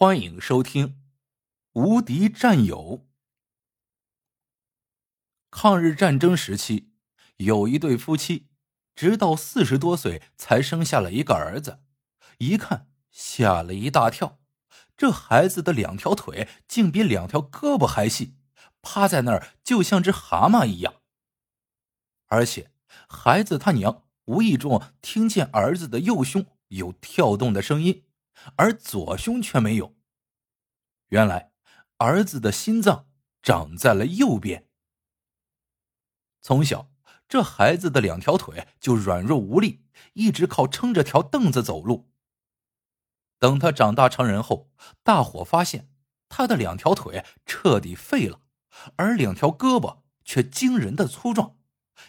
欢迎收听《无敌战友》。抗日战争时期，有一对夫妻，直到四十多岁才生下了一个儿子。一看，吓了一大跳，这孩子的两条腿竟比两条胳膊还细，趴在那儿就像只蛤蟆一样。而且，孩子他娘无意中听见儿子的右胸有跳动的声音。而左胸却没有。原来儿子的心脏长在了右边。从小，这孩子的两条腿就软弱无力，一直靠撑着条凳子走路。等他长大成人后，大伙发现他的两条腿彻底废了，而两条胳膊却惊人的粗壮，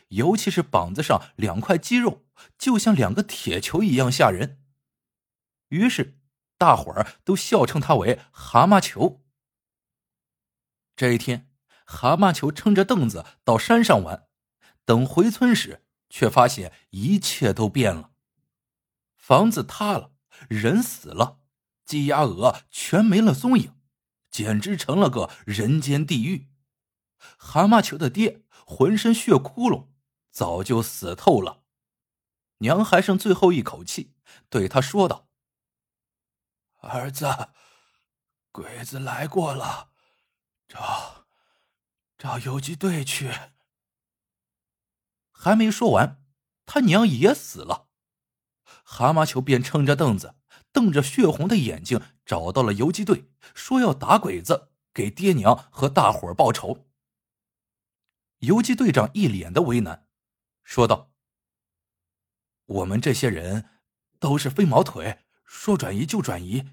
尤其是膀子上两块肌肉，就像两个铁球一样吓人。于是。大伙儿都笑称他为“蛤蟆球”。这一天，蛤蟆球撑着凳子到山上玩，等回村时，却发现一切都变了：房子塌了，人死了，鸡鸭鹅全没了踪影，简直成了个人间地狱。蛤蟆球的爹浑身血窟窿，早就死透了。娘还剩最后一口气，对他说道。儿子，鬼子来过了，找找游击队去。还没说完，他娘也死了。蛤蟆球便撑着凳子，瞪着血红的眼睛，找到了游击队，说要打鬼子，给爹娘和大伙报仇。游击队长一脸的为难，说道：“我们这些人都是飞毛腿。”说转移就转移，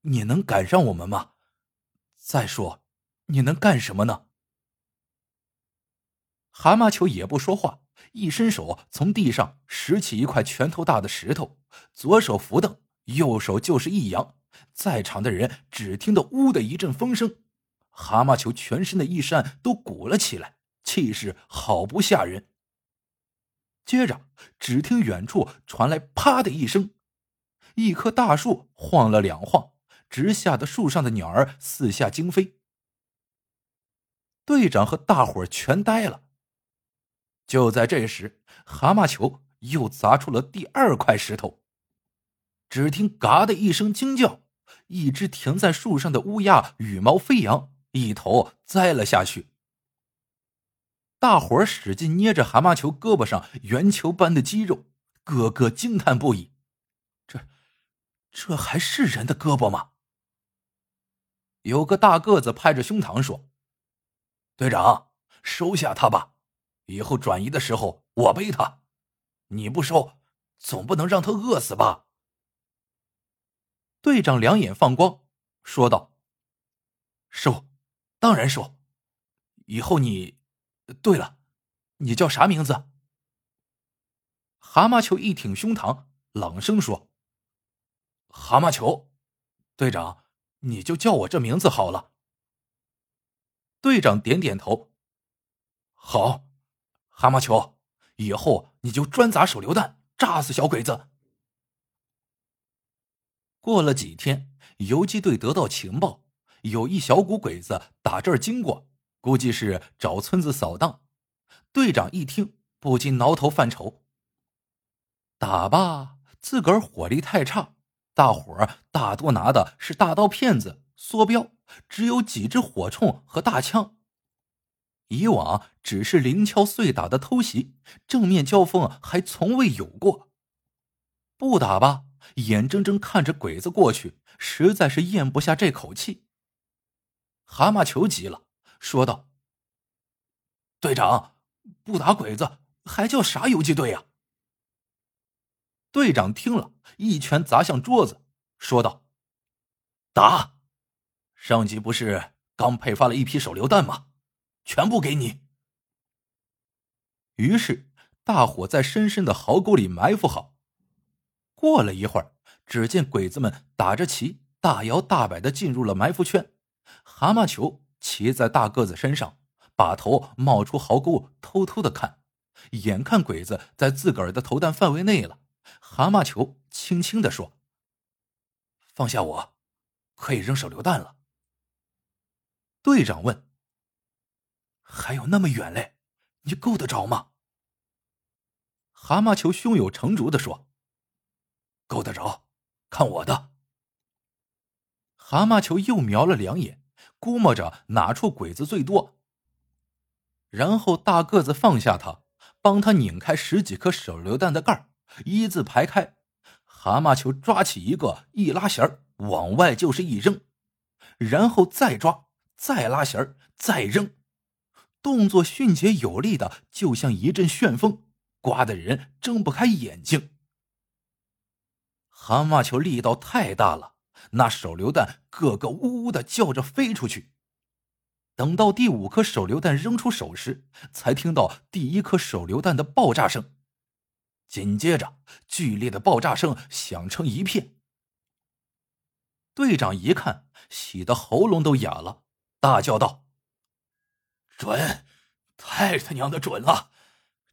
你能赶上我们吗？再说，你能干什么呢？蛤蟆球也不说话，一伸手从地上拾起一块拳头大的石头，左手扶凳，右手就是一扬，在场的人只听得“呜”的一阵风声，蛤蟆球全身的衣衫都鼓了起来，气势好不吓人。接着，只听远处传来“啪”的一声。一棵大树晃了两晃，直吓得树上的鸟儿四下惊飞。队长和大伙儿全呆了。就在这时，蛤蟆球又砸出了第二块石头。只听“嘎”的一声惊叫，一只停在树上的乌鸦羽毛飞扬，一头栽了下去。大伙儿使劲捏着蛤蟆球胳膊上圆球般的肌肉，个个惊叹不已。这还是人的胳膊吗？有个大个子拍着胸膛说：“队长，收下他吧，以后转移的时候我背他。你不收，总不能让他饿死吧？”队长两眼放光，说道：“收，当然收。以后你……对了，你叫啥名字？”蛤蟆球一挺胸膛，朗声说。蛤蟆球，队长，你就叫我这名字好了。队长点点头。好，蛤蟆球，以后你就专砸手榴弹，炸死小鬼子。过了几天，游击队得到情报，有一小股鬼子打这儿经过，估计是找村子扫荡。队长一听，不禁挠头犯愁。打吧，自个儿火力太差。大伙儿大多拿的是大刀片子、梭镖，只有几支火铳和大枪。以往只是零敲碎打的偷袭，正面交锋还从未有过。不打吧，眼睁睁看着鬼子过去，实在是咽不下这口气。蛤蟆球急了，说道：“队长，不打鬼子还叫啥游击队呀？”队长听了一拳砸向桌子，说道：“打！上级不是刚配发了一批手榴弹吗？全部给你。”于是大伙在深深的壕沟里埋伏好。过了一会儿，只见鬼子们打着旗，大摇大摆的进入了埋伏圈。蛤蟆球骑在大个子身上，把头冒出壕沟，偷偷的看。眼看鬼子在自个儿的投弹范围内了。蛤蟆球轻轻的说：“放下我，可以扔手榴弹了。队长问：“还有那么远嘞，你够得着吗？”蛤蟆球胸有成竹的说：“够得着，看我的。”蛤蟆球又瞄了两眼，估摸着哪处鬼子最多。然后大个子放下他，帮他拧开十几颗手榴弹的盖儿，一字排开。蛤蟆球抓起一个，一拉弦，往外就是一扔，然后再抓，再拉弦，再扔，动作迅捷有力的，就像一阵旋风，刮得人睁不开眼睛。蛤蟆球力道太大了，那手榴弹个个呜呜的叫着飞出去。等到第五颗手榴弹扔出手时，才听到第一颗手榴弹的爆炸声，紧接着剧烈的爆炸声响成一片。队长一看，喜得喉咙都哑了，大叫道：“准，太他娘的准了！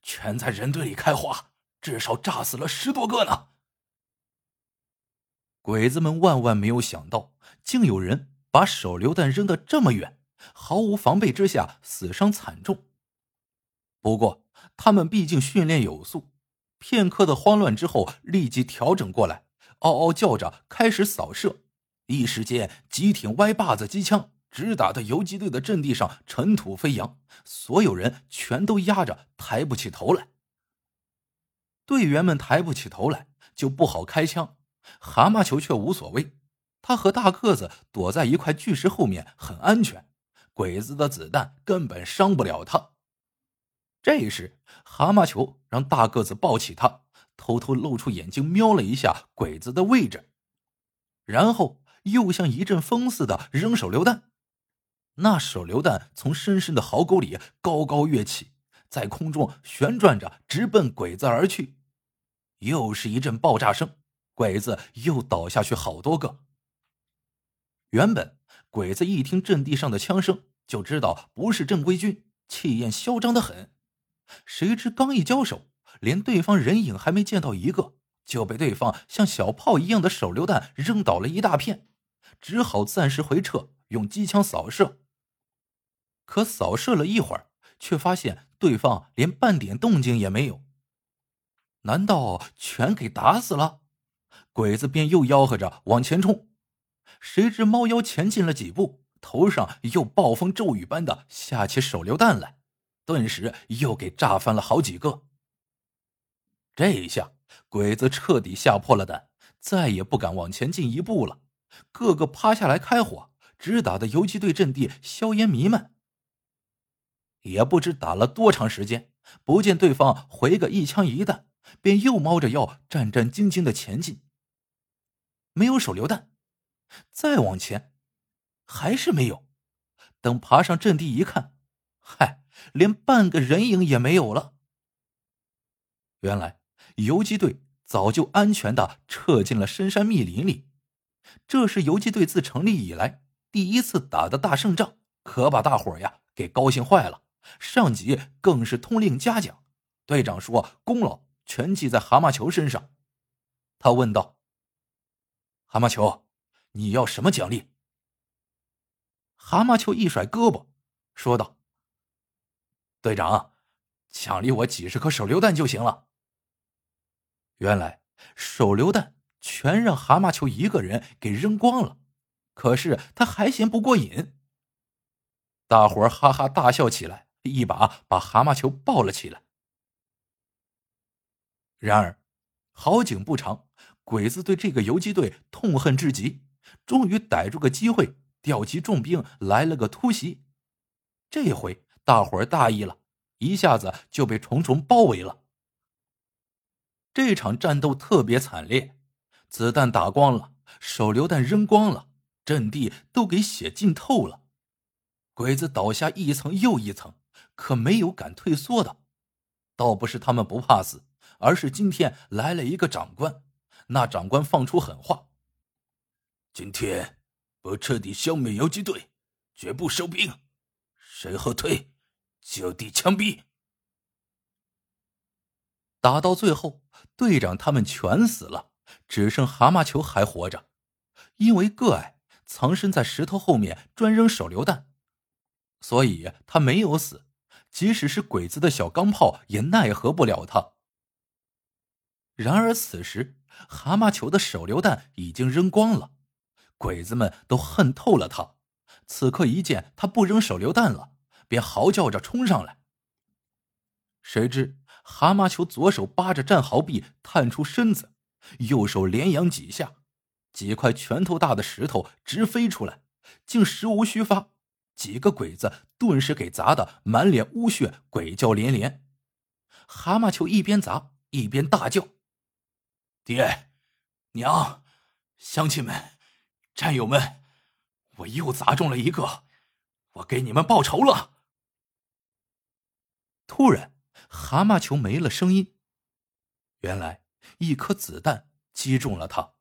全在人堆里开花，至少炸死了十多个呢！”鬼子们万万没有想到，竟有人把手榴弹扔得这么远。毫无防备之下，死伤惨重。不过，他们毕竟训练有素，片刻的慌乱之后，立即调整过来，嗷嗷叫着开始扫射。一时间，机挺歪把子机枪直打的游击队的阵地上，尘土飞扬，所有人全都压着，抬不起头来。队员们抬不起头来，就不好开枪。蛤蟆球却无所谓，他和大个子躲在一块巨石后面，很安全。鬼子的子弹根本伤不了他。这时，蛤蟆球让大个子抱起他，偷偷露出眼睛瞄了一下鬼子的位置，然后又像一阵风似的扔手榴弹。那手榴弹从深深的壕沟里高高跃起，在空中旋转着，直奔鬼子而去。又是一阵爆炸声，鬼子又倒下去好多个。原本鬼子一听阵地上的枪声。就知道不是正规军，气焰嚣张的很。谁知刚一交手，连对方人影还没见到一个，就被对方像小炮一样的手榴弹扔倒了一大片，只好暂时回撤，用机枪扫射。可扫射了一会儿，却发现对方连半点动静也没有。难道全给打死了？鬼子便又吆喝着往前冲，谁知猫妖前进了几步。头上又暴风骤雨般的下起手榴弹来，顿时又给炸翻了好几个。这一下，鬼子彻底吓破了胆，再也不敢往前进一步了，个个趴下来开火，直打的游击队阵地硝烟弥漫。也不知打了多长时间，不见对方回个一枪一弹，便又猫着腰战战兢兢的前进。没有手榴弹，再往前。还是没有。等爬上阵地一看，嗨，连半个人影也没有了。原来游击队早就安全的撤进了深山密林里。这是游击队自成立以来第一次打的大胜仗，可把大伙呀给高兴坏了。上级更是通令嘉奖，队长说功劳全记在蛤蟆球身上。他问道：“蛤蟆球，你要什么奖励？”蛤蟆球一甩胳膊，说道：“队长，奖励我几十颗手榴弹就行了。”原来手榴弹全让蛤蟆球一个人给扔光了，可是他还嫌不过瘾。大伙儿哈哈大笑起来，一把把蛤蟆球抱了起来。然而，好景不长，鬼子对这个游击队痛恨至极，终于逮住个机会。调集重兵来了个突袭，这回大伙儿大意了，一下子就被重重包围了。这场战斗特别惨烈，子弹打光了，手榴弹扔光了，阵地都给血浸透了。鬼子倒下一层又一层，可没有敢退缩的。倒不是他们不怕死，而是今天来了一个长官，那长官放出狠话：今天。不彻底消灭游击队，绝不收兵。谁后退，就地枪毙。打到最后，队长他们全死了，只剩蛤蟆球还活着。因为个矮，藏身在石头后面专扔手榴弹，所以他没有死。即使是鬼子的小钢炮也奈何不了他。然而此时，蛤蟆球的手榴弹已经扔光了，鬼子们都恨透了他。此刻一见他不扔手榴弹了，便嚎叫着冲上来。谁知蛤蟆球左手扒着战壕壁探出身子，右手连扬几下，几块拳头大的石头直飞出来，竟实无虚发。几个鬼子顿时给砸得满脸污血，鬼叫连连。蛤蟆球一边砸一边大叫：“爹，娘，乡亲们，战友们，我又砸中了一个，我给你们报仇了！”突然，蛤蟆球没了声音。原来一颗子弹击中了他，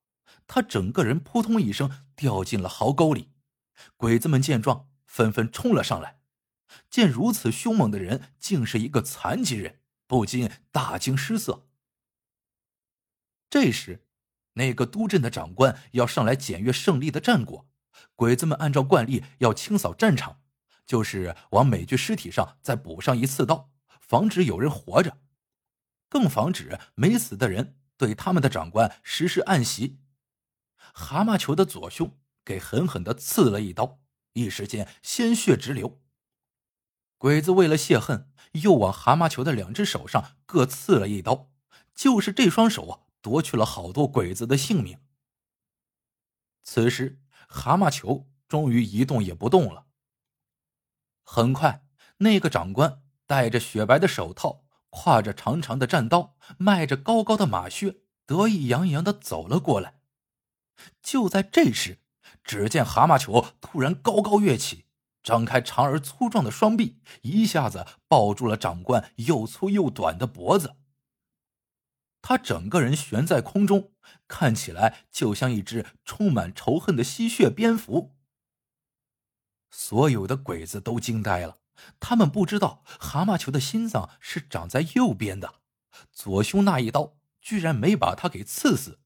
他整个人扑通一声掉进了壕沟里。鬼子们见状。纷纷冲了上来，见如此凶猛的人竟是一个残疾人，不禁大惊失色。这时，那个督镇的长官要上来检阅胜利的战果，鬼子们按照惯例要清扫战场，就是往每具尸体上再补上一刺刀，防止有人活着，更防止没死的人对他们的长官实施暗袭。蛤蟆球的左胸给狠狠的刺了一刀。一时间鲜血直流。鬼子为了泄恨，又往蛤蟆球的两只手上各刺了一刀，就是这双手啊，夺去了好多鬼子的性命。此时，蛤蟆球终于一动也不动了。很快，那个长官戴着雪白的手套，挎着长长的战刀，迈着高高的马靴，得意洋洋的走了过来。就在这时，只见蛤蟆球突然高高跃起，张开长而粗壮的双臂，一下子抱住了长官又粗又短的脖子。他整个人悬在空中，看起来就像一只充满仇恨的吸血蝙蝠。所有的鬼子都惊呆了，他们不知道蛤蟆球的心脏是长在右边的，左胸那一刀居然没把他给刺死。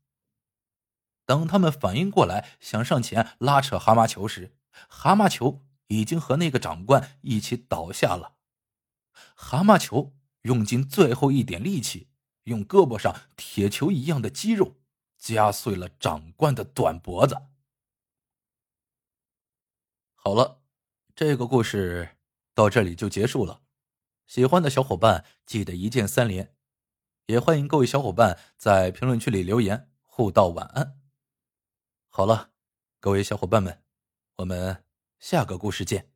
等他们反应过来，想上前拉扯蛤蟆球时，蛤蟆球已经和那个长官一起倒下了。蛤蟆球用尽最后一点力气，用胳膊上铁球一样的肌肉夹碎了长官的短脖子。好了，这个故事到这里就结束了。喜欢的小伙伴记得一键三连，也欢迎各位小伙伴在评论区里留言互道晚安。好了，各位小伙伴们，我们下个故事见。